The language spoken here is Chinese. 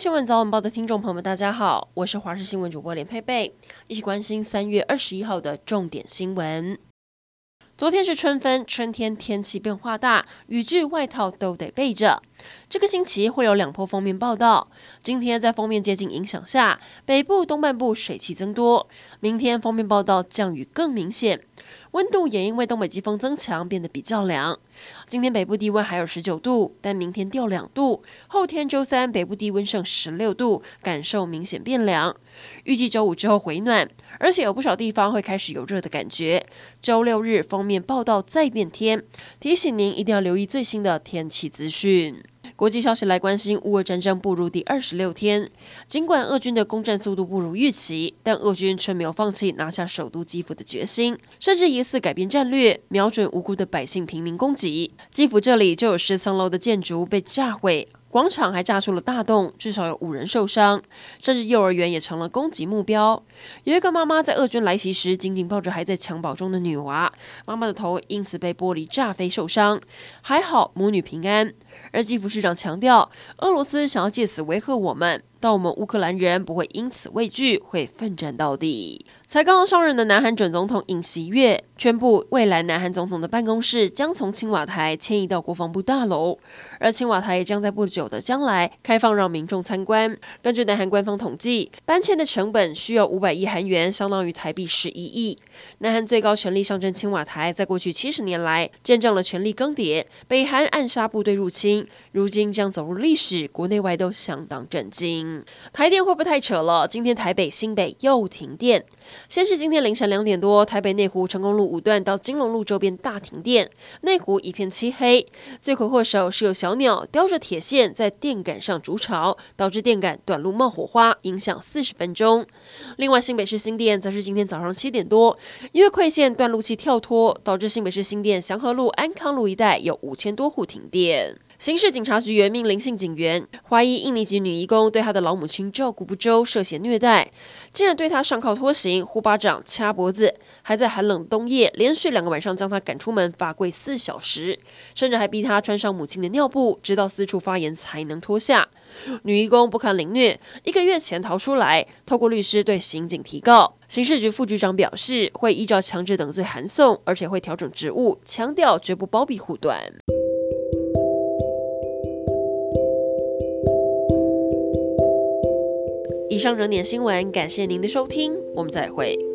新闻早晚报的听众朋友们，大家好，我是华视新闻主播连佩佩，一起关心三月二十一号的重点新闻。昨天是春分，春天天气变化大，雨具、外套都得备着。这个星期会有两波封面报道。今天在封面接近影响下，北部、东半部水汽增多。明天封面报道降雨更明显，温度也因为东北季风增强变得比较凉。今天北部低温还有十九度，但明天掉两度。后天周三北部低温剩十六度，感受明显变凉。预计周五之后回暖。而且有不少地方会开始有热的感觉。周六日封面报道再变天，提醒您一定要留意最新的天气资讯。国际消息来关心，乌俄战争步入第二十六天，尽管俄军的攻占速度不如预期，但俄军却没有放弃拿下首都基辅的决心，甚至疑似改变战略，瞄准无辜的百姓平民攻击。基辅这里就有十层楼的建筑被炸毁。广场还炸出了大洞，至少有五人受伤，甚至幼儿园也成了攻击目标。有一个妈妈在俄军来袭时紧紧抱着还在襁褓中的女娃，妈妈的头因此被玻璃炸飞受伤，还好母女平安。而基辅市长强调，俄罗斯想要借此威吓我们。但我们乌克兰人不会因此畏惧，会奋战到底。才刚刚上任的南韩准总统尹锡悦宣布，未来南韩总统的办公室将从青瓦台迁移到国防部大楼，而青瓦台也将在不久的将来开放让民众参观。根据南韩官方统计，搬迁的成本需要五百亿韩元，相当于台币十一亿。南韩最高权力象征青瓦台，在过去七十年来见证了权力更迭，北韩暗杀部队入侵，如今将走入历史，国内外都相当震惊。台电会不会太扯了？今天台北、新北又停电。先是今天凌晨两点多，台北内湖成功路五段到金龙路周边大停电，内湖一片漆黑。罪魁祸首是有小鸟叼着铁线在电杆上筑巢，导致电杆短路冒火花，影响四十分钟。另外，新北市新店则是今天早上七点多，因为馈线断路器跳脱，导致新北市新店祥和路、安康路一带有五千多户停电。刑事警察局原命林姓警员怀疑印尼籍女义工对他的老母亲照顾不周，涉嫌虐待，竟然对他上铐拖行、呼巴掌、掐脖子，还在寒冷冬夜连续两个晚上将他赶出门罚跪四小时，甚至还逼他穿上母亲的尿布，直到四处发炎才能脱下。女义工不堪凌虐，一个月前逃出来，透过律师对刑警提告。刑事局副局长表示，会依照强制等罪函送，而且会调整职务，强调绝不包庇护短。以上热点新闻，感谢您的收听，我们再会。